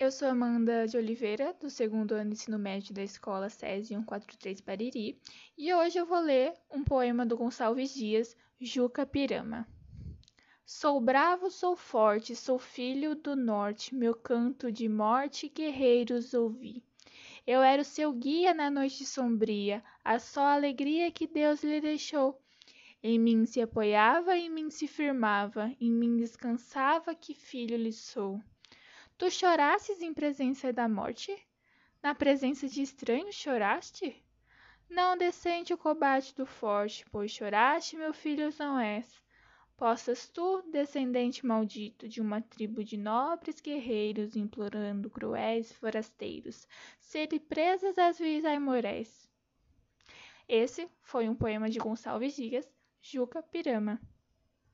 Eu sou Amanda de Oliveira, do segundo ano de ensino médio da escola SESI 143 Bariri, e hoje eu vou ler um poema do Gonçalves Dias, Juca Pirama. Sou bravo, sou forte, sou filho do norte, meu canto de morte guerreiros ouvi. Eu era o seu guia na noite sombria, a só alegria que Deus lhe deixou. Em mim se apoiava, em mim se firmava, em mim descansava, que filho lhe sou. Tu chorastes em presença da morte? Na presença de estranhos choraste? Não decente o combate do forte, pois choraste, meu filho não és. Possas tu, descendente maldito de uma tribo de nobres guerreiros implorando cruéis forasteiros, serem presas às vis aimoréis. Esse foi um poema de Gonçalves Dias, Juca Pirama.